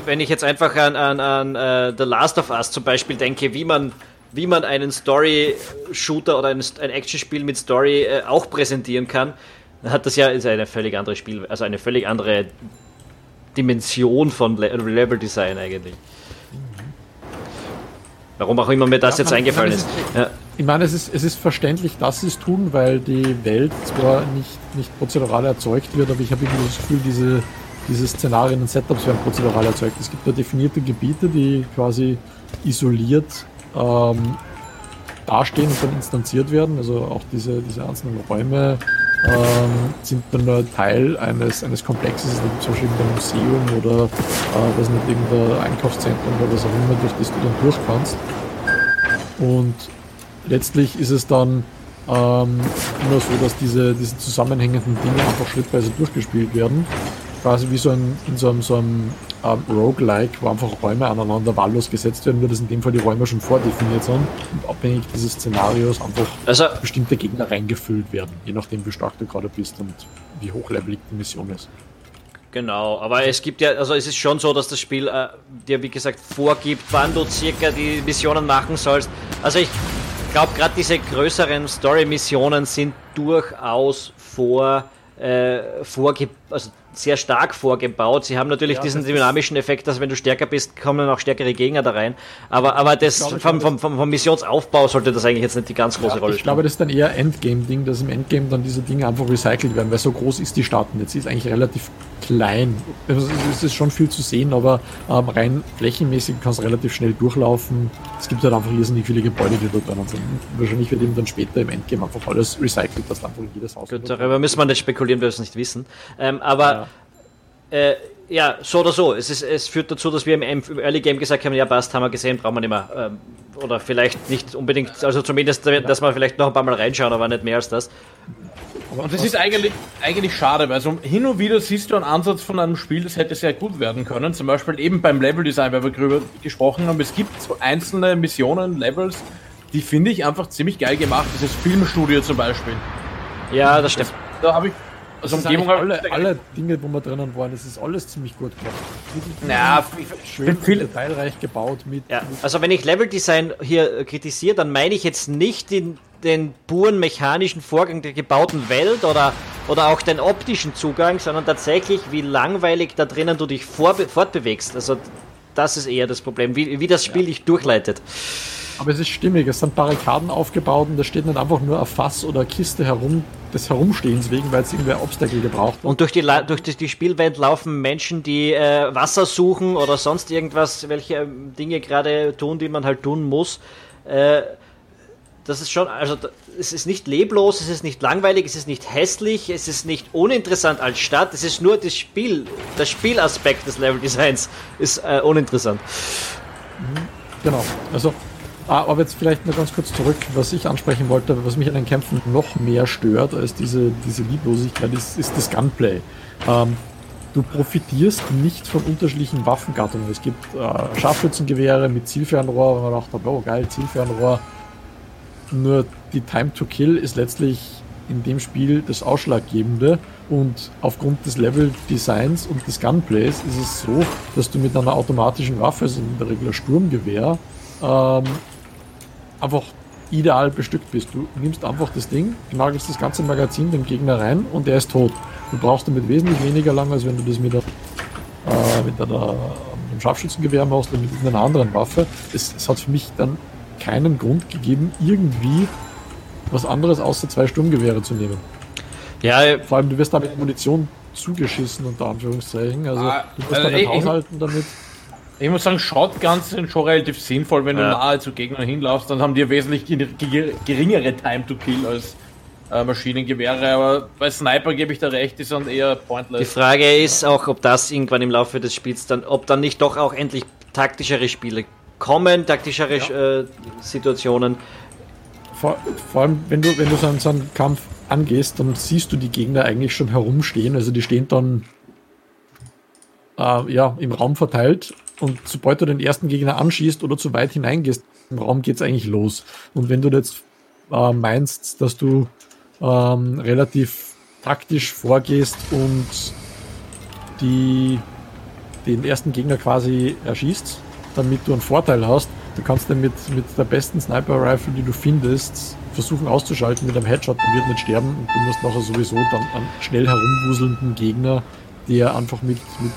Wenn ich jetzt einfach an, an, an äh, The Last of Us zum Beispiel denke, wie man wie man einen Story-Shooter oder ein, ein Action-Spiel mit Story äh, auch präsentieren kann, dann hat das ja ist eine völlig andere Spiel, also eine völlig andere Dimension von Le Level Design eigentlich. Warum auch immer mir das ja, jetzt eingefallen ist. Ja. Ich meine, es ist, es ist verständlich, dass sie es tun, weil die Welt zwar nicht, nicht prozedural erzeugt wird, aber ich habe irgendwie das Gefühl, diese, diese Szenarien und Setups werden prozedural erzeugt. Es gibt da definierte Gebiete, die quasi isoliert ähm, dastehen und dann instanziert werden. Also auch diese, diese einzelnen Räume ähm, sind dann nur Teil eines, eines Komplexes, also zum Beispiel irgendein Museum oder äh, was nicht, irgendein Einkaufszentrum oder was auch immer, durch das du dann durch kannst. Und letztlich ist es dann ähm, immer so, dass diese, diese zusammenhängenden Dinge einfach schrittweise durchgespielt werden quasi wie so ein, in so einem, so einem ähm, Roguelike, wo einfach Räume aneinander wahllos gesetzt werden, nur dass in dem Fall die Räume schon vordefiniert sind und abhängig dieses Szenarios einfach also, bestimmte Gegner reingefüllt werden, je nachdem wie stark du gerade bist und wie hochlevelig die Mission ist. Genau, aber es gibt ja, also es ist schon so, dass das Spiel äh, dir wie gesagt vorgibt, wann du circa die Missionen machen sollst. Also ich glaube, gerade diese größeren Story-Missionen sind durchaus vor, äh, vorge also sehr stark vorgebaut. Sie haben natürlich ja, diesen dynamischen Effekt, dass wenn du stärker bist, kommen auch stärkere Gegner da rein. Aber, aber das glaube, vom, vom, vom, vom, Missionsaufbau sollte das eigentlich jetzt nicht die ganz große ja, Rolle spielen. Ich glaube, das ist dann eher Endgame-Ding, dass im Endgame dann diese Dinge einfach recycelt werden, weil so groß ist die Stadt jetzt. Sie ist eigentlich relativ klein. Also, es ist schon viel zu sehen, aber ähm, rein flächenmäßig kannst du relativ schnell durchlaufen. Es gibt halt einfach irrsinnig viele Gebäude, die da drin sind. Wahrscheinlich wird eben dann später im Endgame einfach alles recycelt, dass einfach jedes Haus. Gut, darüber müssen wir nicht spekulieren, weil wir es nicht wissen. Ähm, aber ja. Äh, ja, so oder so. Es, ist, es führt dazu, dass wir im, im Early Game gesagt haben, ja passt, haben wir gesehen, brauchen wir nicht mehr. Ähm, oder vielleicht nicht unbedingt, also zumindest, dass wir vielleicht noch ein paar Mal reinschauen, aber nicht mehr als das. Und das ist eigentlich, eigentlich schade, weil so hin und wieder siehst du einen Ansatz von einem Spiel, das hätte sehr gut werden können. Zum Beispiel eben beim Level-Design, weil wir darüber gesprochen haben. Es gibt so einzelne Missionen, Levels, die finde ich einfach ziemlich geil gemacht. Dieses Filmstudio zum Beispiel. Ja, das stimmt. Das, da habe ich also Umgebung alle, alle Dinge, wo wir drinnen waren, das ist alles ziemlich gut gemacht. Ja, schön viel detailreich gebaut mit, ja, Also wenn ich Leveldesign hier kritisiere, dann meine ich jetzt nicht den, den puren mechanischen Vorgang der gebauten Welt oder, oder auch den optischen Zugang, sondern tatsächlich, wie langweilig da drinnen du dich fortbewegst. Also das ist eher das Problem, wie, wie das Spiel ja. dich durchleitet. Aber es ist stimmig, es sind Barrikaden aufgebaut und da steht nicht einfach nur ein Fass oder eine Kiste herum, des Herumstehens wegen, weil es irgendwer Obstacle gebraucht hat. Und durch die, durch die Spielwelt laufen Menschen, die äh, Wasser suchen oder sonst irgendwas, welche ähm, Dinge gerade tun, die man halt tun muss. Äh, das ist schon, also es ist nicht leblos, es ist nicht langweilig, es ist nicht hässlich, es ist nicht uninteressant als Stadt, es ist nur das Spiel, der Spielaspekt des Leveldesigns ist äh, uninteressant. Genau, also Ah, aber jetzt vielleicht nur ganz kurz zurück, was ich ansprechen wollte, was mich an den Kämpfen noch mehr stört als diese, diese Lieblosigkeit, ist, ist das Gunplay. Ähm, du profitierst nicht von unterschiedlichen Waffengattungen. Es gibt äh, Scharfschützengewehre mit Zielfernrohr, und man dachte, oh geil, Zielfernrohr. Nur die Time to Kill ist letztlich in dem Spiel das Ausschlaggebende und aufgrund des Level-Designs und des Gunplays ist es so, dass du mit einer automatischen Waffe, also in der Regel Sturmgewehr, ähm, einfach ideal bestückt bist. Du nimmst einfach das Ding, nagelst das ganze Magazin dem Gegner rein und er ist tot. Du brauchst damit wesentlich weniger lang, als wenn du das mit, der, äh, mit einer, einem Scharfschützengewehr machst oder mit einer anderen Waffe. Es, es, hat für mich dann keinen Grund gegeben, irgendwie was anderes außer zwei Sturmgewehre zu nehmen. Ja, vor allem du wirst damit Munition zugeschissen, unter Anführungszeichen. Also ah, du musst also damit haushalten damit. Ich muss sagen, Shotguns sind schon relativ sinnvoll, wenn ja. du nahe zu Gegnern hinlaufst, dann haben die wesentlich geringere Time to Kill als äh, Maschinengewehre, aber bei Sniper gebe ich da recht, die sind eher pointless. Die Frage ist auch, ob das irgendwann im Laufe des Spiels dann, ob dann nicht doch auch endlich taktischere Spiele kommen, taktischere ja. äh, Situationen. Vor, vor, allem, wenn du, wenn du so einen, so einen Kampf angehst, dann siehst du die Gegner eigentlich schon herumstehen, also die stehen dann äh, ja, im Raum verteilt und sobald du den ersten Gegner anschießt oder zu weit hineingehst im Raum, geht es eigentlich los. Und wenn du jetzt äh, meinst, dass du ähm, relativ taktisch vorgehst und die, den ersten Gegner quasi erschießt, damit du einen Vorteil hast, Du kannst den mit, mit der besten Sniper-Rifle, die du findest, versuchen auszuschalten mit einem Headshot, der wird nicht sterben und du musst nachher sowieso dann einen schnell herumwuselnden Gegner, der einfach mit, mit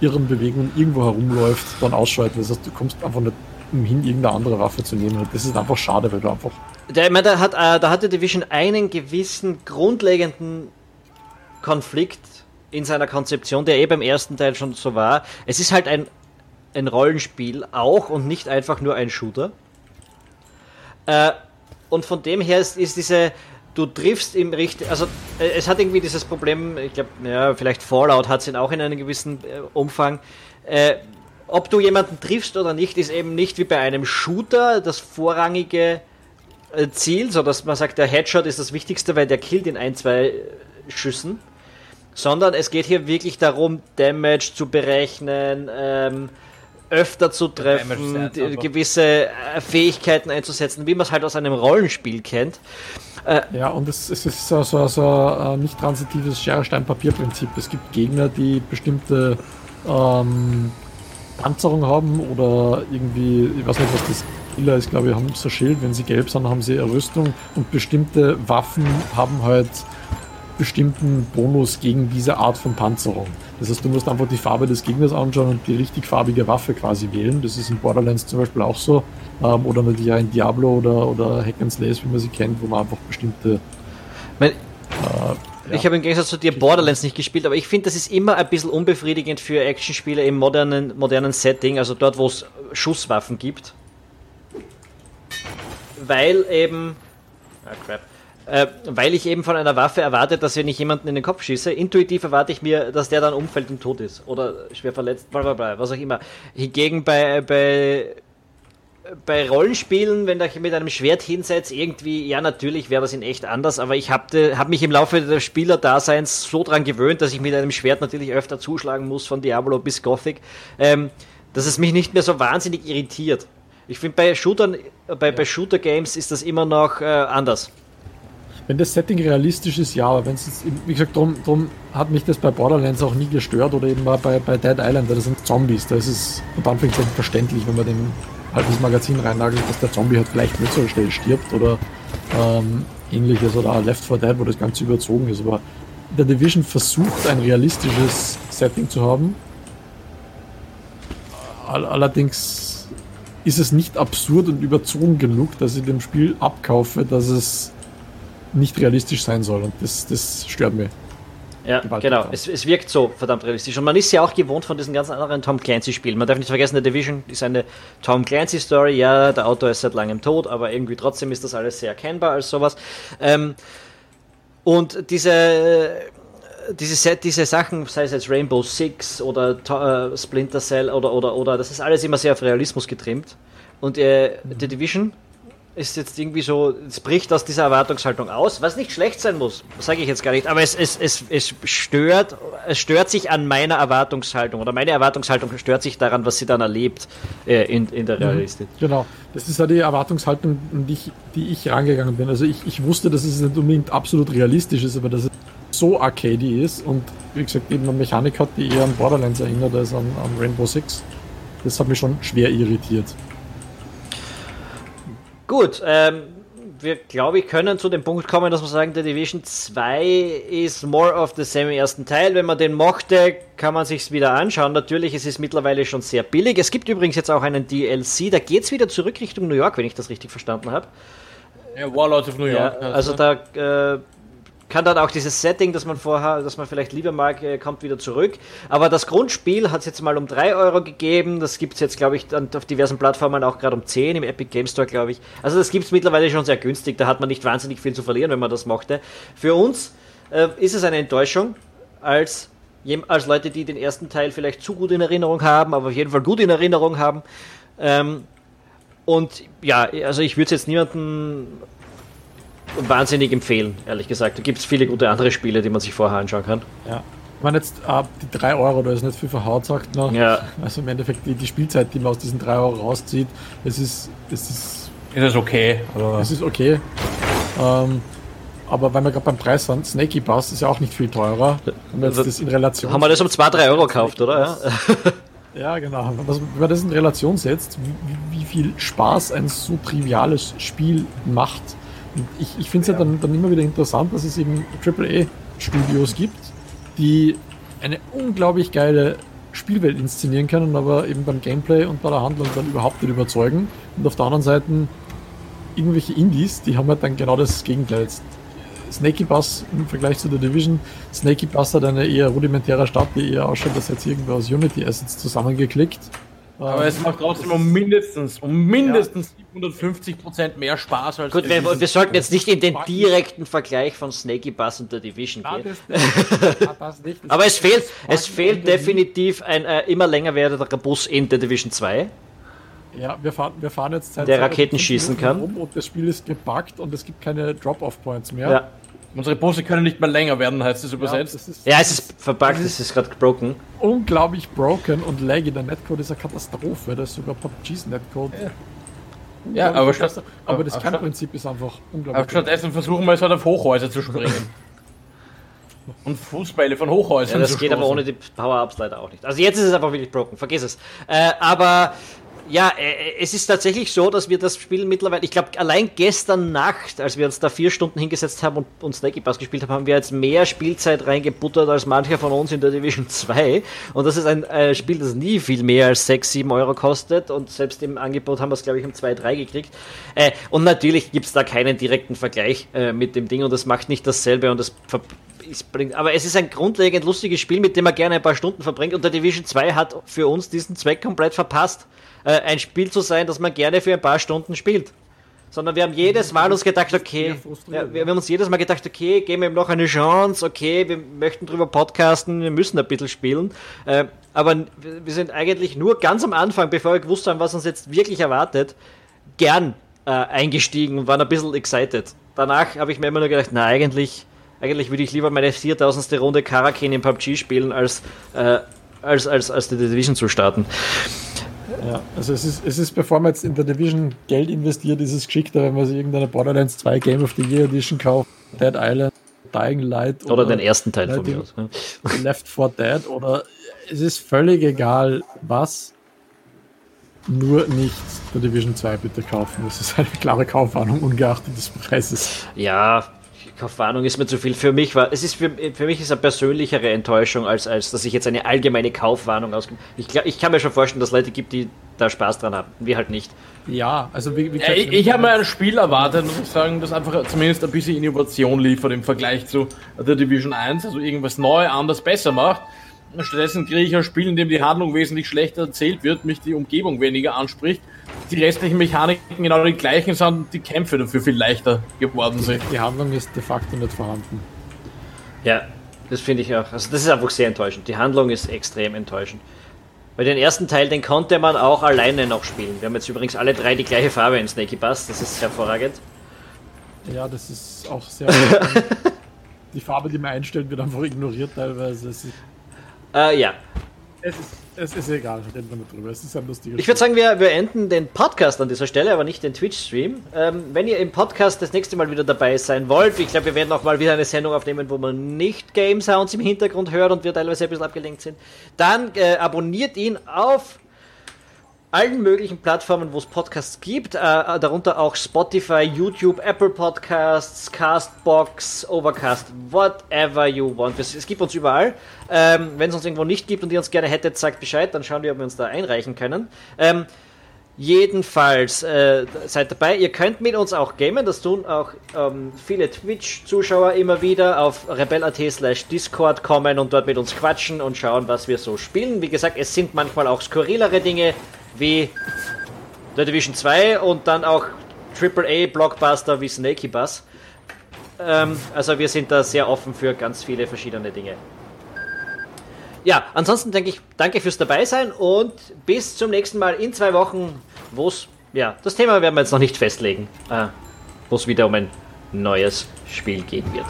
irren Bewegungen irgendwo herumläuft, dann ausschalten. Das heißt, du kommst einfach nicht umhin, irgendeine andere Waffe zu nehmen. Das ist einfach schade, weil du einfach. Der, ich meine, da, hat, äh, da hatte Division einen gewissen grundlegenden Konflikt in seiner Konzeption, der eh beim ersten Teil schon so war. Es ist halt ein, ein Rollenspiel auch und nicht einfach nur ein Shooter. Äh, und von dem her ist, ist diese, du triffst im richtigen, also äh, es hat irgendwie dieses Problem, ich glaube, ja, vielleicht Fallout hat es auch in einem gewissen äh, Umfang. Äh, ob du jemanden triffst oder nicht, ist eben nicht wie bei einem Shooter das vorrangige äh, Ziel, so dass man sagt, der Headshot ist das Wichtigste, weil der killt in ein, zwei Schüssen, sondern es geht hier wirklich darum, Damage zu berechnen, ähm, öfter zu treffen, die, gewisse äh, Fähigkeiten einzusetzen, wie man es halt aus einem Rollenspiel kennt. Äh, ja, und es, es ist so, so, so ein nicht transitives Schere-Stein-Papier-Prinzip. Es gibt Gegner, die bestimmte ähm, Panzerung haben oder irgendwie, ich weiß nicht, was das Killer ist, glaube ich, haben so ein Schild. Wenn sie gelb sind, haben sie Rüstung und bestimmte Waffen haben halt bestimmten Bonus gegen diese Art von Panzerung. Das heißt, du musst einfach die Farbe des Gegners anschauen und die richtig farbige Waffe quasi wählen. Das ist in Borderlands zum Beispiel auch so. Ähm, oder natürlich auch in Diablo oder, oder Hack and Slays, wie man sie kennt, wo man einfach bestimmte. Mein, äh, ja. Ich habe im Gegensatz zu dir Borderlands nicht gespielt, aber ich finde, das ist immer ein bisschen unbefriedigend für Actionspiele im modernen, modernen Setting, also dort, wo es Schusswaffen gibt. Weil eben. Ah, crap äh, weil ich eben von einer Waffe erwarte, dass wenn ich jemanden in den Kopf schieße, intuitiv erwarte ich mir, dass der dann umfällt und tot ist oder schwer verletzt, bla bla bla, was auch immer. Hingegen bei, bei, bei Rollenspielen, wenn ich mit einem Schwert hinsetze, irgendwie, ja natürlich wäre das in echt anders, aber ich habe hab mich im Laufe des Spielerdaseins so dran gewöhnt, dass ich mit einem Schwert natürlich öfter zuschlagen muss, von Diablo bis Gothic, ähm, dass es mich nicht mehr so wahnsinnig irritiert. Ich finde, bei Shootern, bei, ja. bei Shooter-Games ist das immer noch äh, anders. Wenn das Setting realistisch ist, ja, aber wenn es wie gesagt, darum drum hat mich das bei Borderlands auch nie gestört oder eben bei, bei Dead Island, das sind Zombies, da ist es unter Anführungszeichen verständlich, wenn man dem halt ins Magazin reinnagelt, dass der Zombie halt vielleicht nicht so schnell stirbt oder ähm, ähnliches oder Left 4 Dead, wo das Ganze überzogen ist, aber der Division versucht ein realistisches Setting zu haben. Allerdings ist es nicht absurd und überzogen genug, dass ich dem Spiel abkaufe, dass es nicht realistisch sein soll. Und das, das stört mich. Ja, genau. Es, es, wirkt so verdammt realistisch. Und man ist ja auch gewohnt von diesen ganzen anderen Tom Clancy-Spielen. Man darf nicht vergessen, The Division ist eine Tom Clancy-Story. Ja, der Autor ist seit langem tot, aber irgendwie trotzdem ist das alles sehr erkennbar als sowas. Ähm, und diese, diese, diese Sachen, sei es jetzt Rainbow Six oder äh, Splinter Cell oder, oder, oder, das ist alles immer sehr auf Realismus getrimmt. Und äh, The Division ist jetzt irgendwie so, es bricht aus dieser Erwartungshaltung aus, was nicht schlecht sein muss, sage ich jetzt gar nicht, aber es, es, es, es stört, es stört sich an meiner Erwartungshaltung oder meine Erwartungshaltung stört sich daran, was sie dann erlebt äh, in, in der mhm. Realität. Genau, das ist ja die Erwartungshaltung, die ich, die ich rangegangen bin. Also ich, ich wusste, dass es nicht unbedingt absolut realistisch ist, aber dass es so arcady ist und wie gesagt eben eine Mechanik hat, die eher an Borderlands erinnert als an, an Rainbow Six. Das hat mich schon schwer irritiert. Gut, ähm, wir glaube ich können zu dem Punkt kommen, dass wir sagen, der Division 2 ist more of the same im ersten Teil. Wenn man den mochte, kann man sich wieder anschauen. Natürlich ist es mittlerweile schon sehr billig. Es gibt übrigens jetzt auch einen DLC, da geht es wieder zurück Richtung New York, wenn ich das richtig verstanden habe. Ja, Warlords of New York. Ja, also da äh, kann dann auch dieses Setting, das man vorher, das man vielleicht lieber mag, äh, kommt wieder zurück. Aber das Grundspiel hat es jetzt mal um 3 Euro gegeben. Das gibt es jetzt, glaube ich, auf diversen Plattformen auch gerade um 10 im Epic Game Store, glaube ich. Also das gibt es mittlerweile schon sehr günstig. Da hat man nicht wahnsinnig viel zu verlieren, wenn man das mochte. Für uns äh, ist es eine Enttäuschung als als Leute, die den ersten Teil vielleicht zu gut in Erinnerung haben, aber auf jeden Fall gut in Erinnerung haben. Ähm, und ja, also ich würde es jetzt niemandem wahnsinnig empfehlen, ehrlich gesagt. Da gibt es viele gute andere Spiele, die man sich vorher anschauen kann. Ja. Ich meine jetzt, äh, die 3 Euro, da ist nicht viel verhaut, sagt man. Ja. Also im Endeffekt die, die Spielzeit, die man aus diesen 3 Euro rauszieht, es ist. Es ist, ist es okay. Aber es ist okay. Ähm, aber weil wir gerade beim Preis sind, Snaky Pass ist ja auch nicht viel teurer. Also, das in Relation haben wir das um 2, 3 Euro gekauft, oder? Ja. (laughs) Ja, genau. Wenn man das in Relation setzt, wie, wie, viel Spaß ein so triviales Spiel macht. Ich ich finde es ja. ja dann, dann immer wieder interessant, dass es eben AAA-Studios gibt, die eine unglaublich geile Spielwelt inszenieren können, aber eben beim Gameplay und bei der Handlung dann überhaupt nicht überzeugen. Und auf der anderen Seite irgendwelche Indies, die haben halt dann genau das Gegenteil. Snaky Bus im Vergleich zu der Division. Snaky Bus hat eine eher rudimentäre Stadt, die eher ausschaut, als hätte irgendwo aus Unity Assets zusammengeklickt. Aber ähm, es macht trotzdem um mindestens, um mindestens ja. 750 Prozent mehr Spaß als. Gut, wir, wir, sollten jetzt nicht in den direkten Vergleich von Snaky Bus und der Division gehen. (laughs) Aber es fehlt, es fehlt definitiv ein äh, immer länger werdender Bus in der Division 2. Ja, wir fahren, wir fahren jetzt seit der Raketen schießen kann. Und das Spiel ist gepackt und es gibt keine Drop-off-Points mehr. Ja. Unsere Busse können nicht mehr länger werden, heißt das übersetzt. Ja, ist, ja es ist verpackt, es ist gerade broken. Unglaublich broken und laggy. Der Netcode ist eine Katastrophe. Das ist sogar PUBG's Netcode. Ja. Aber, statt, aber das Kernprinzip ist einfach unglaublich. Aber stattdessen versuchen wir es halt auf Hochhäuser zu springen. (laughs) Und Fußbälle von Hochhäusern. Ja, das geht aber ohne die Power-Ups leider auch nicht. Also jetzt ist es einfach wirklich broken, vergiss es. Äh, aber ja, äh, es ist tatsächlich so, dass wir das Spiel mittlerweile, ich glaube, allein gestern Nacht, als wir uns da vier Stunden hingesetzt haben und, und Snaky Pass gespielt haben, haben wir jetzt mehr Spielzeit reingebuttert als mancher von uns in der Division 2. Und das ist ein äh, Spiel, das nie viel mehr als 6, 7 Euro kostet. Und selbst im Angebot haben wir es, glaube ich, um 2, 3 gekriegt. Äh, und natürlich gibt es da keinen direkten Vergleich äh, mit dem Ding und das macht nicht dasselbe und das aber es ist ein grundlegend lustiges Spiel, mit dem man gerne ein paar Stunden verbringt und der Division 2 hat für uns diesen Zweck komplett verpasst äh, ein Spiel zu sein, das man gerne für ein paar Stunden spielt. Sondern wir haben jedes Mal uns gedacht, okay, ja, wir haben uns jedes Mal gedacht, okay, geben wir ihm noch eine Chance, okay, wir möchten drüber podcasten, wir müssen ein bisschen spielen. Äh, aber wir sind eigentlich nur ganz am Anfang, bevor wir gewusst haben, was uns jetzt wirklich erwartet, gern äh, eingestiegen und waren ein bisschen excited. Danach habe ich mir immer nur gedacht, na eigentlich, eigentlich würde ich lieber meine 4000. Runde Karakin in PUBG spielen, als, äh, als, als, als die Division zu starten. Ja, also es ist, es ist, bevor man jetzt in der Division Geld investiert, ist es geschickter, wenn man sich irgendeine Borderlands 2 Game of the Year Edition kauft, Dead Island, Dying Light oder, oder den ersten Teil von mir aus. (laughs) Left 4 Dead oder es ist völlig egal, was. Nur nicht der Division 2 bitte kaufen. Das ist eine klare Kaufwarnung, ungeachtet des Preises. Ja, Kaufwarnung ist mir zu viel. Für mich war, es ist für, für mich ist eine persönlichere Enttäuschung, als, als dass ich jetzt eine allgemeine Kaufwarnung ausgebe. Ich, ich kann mir schon vorstellen, dass es Leute gibt, die da Spaß dran haben. Wir halt nicht. Ja, also wie, wie ja, ich, ich habe mir ein Spiel erwartet, muss ich sagen, das einfach zumindest ein bisschen Innovation liefert im Vergleich zu der Division 1, also irgendwas neu, anders, besser macht. Stattdessen kriege ich ein Spiel, in dem die Handlung wesentlich schlechter erzählt wird, mich die Umgebung weniger anspricht, die restlichen Mechaniken genau die gleichen sind und die Kämpfe dafür viel leichter geworden sind. Die Handlung ist de facto nicht vorhanden. Ja, das finde ich auch. Also das ist einfach sehr enttäuschend. Die Handlung ist extrem enttäuschend. Weil den ersten Teil, den konnte man auch alleine noch spielen. Wir haben jetzt übrigens alle drei die gleiche Farbe in Snaky Bass, das ist hervorragend. Ja, das ist auch sehr. (laughs) die Farbe, die man einstellt, wird einfach ignoriert teilweise. Äh, ja. Es ist, es ist egal, reden wir nicht drüber. Es ist ein lustiges Ich würde sagen, wir, wir enden den Podcast an dieser Stelle, aber nicht den Twitch-Stream. Ähm, wenn ihr im Podcast das nächste Mal wieder dabei sein wollt, ich glaube, wir werden auch mal wieder eine Sendung aufnehmen, wo man nicht Game Sounds im Hintergrund hört und wir teilweise ein bisschen abgelenkt sind, dann äh, abonniert ihn auf allen möglichen Plattformen, wo es Podcasts gibt, äh, darunter auch Spotify, YouTube, Apple Podcasts, Castbox, Overcast, whatever you want. Es, es gibt uns überall. Ähm, Wenn es uns irgendwo nicht gibt und ihr uns gerne hättet, sagt Bescheid, dann schauen wir, ob wir uns da einreichen können. Ähm, Jedenfalls äh, seid dabei. Ihr könnt mit uns auch gamen. Das tun auch ähm, viele Twitch-Zuschauer immer wieder auf rebel.at slash Discord kommen und dort mit uns quatschen und schauen, was wir so spielen. Wie gesagt, es sind manchmal auch skurrilere Dinge wie The Division 2 und dann auch AAA-Blockbuster wie Snaky Bus. Ähm, also wir sind da sehr offen für ganz viele verschiedene Dinge. Ja, ansonsten denke ich, danke fürs Dabeisein und bis zum nächsten Mal in zwei Wochen, wo es, ja, das Thema werden wir jetzt noch nicht festlegen, äh, wo es wieder um ein neues Spiel gehen wird.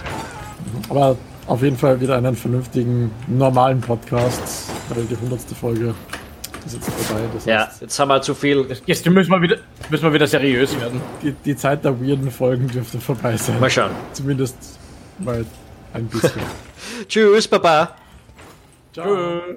Aber auf jeden Fall wieder einen vernünftigen, normalen Podcast, weil die hundertste Folge ist jetzt vorbei. Das ja, jetzt haben wir zu viel. Jetzt müssen wir wieder, müssen wir wieder seriös werden. Die, die Zeit der weirden Folgen dürfte vorbei sein. Mal schauen. Zumindest mal ein bisschen. (laughs) Tschüss, Baba. Ciao. Tschüss.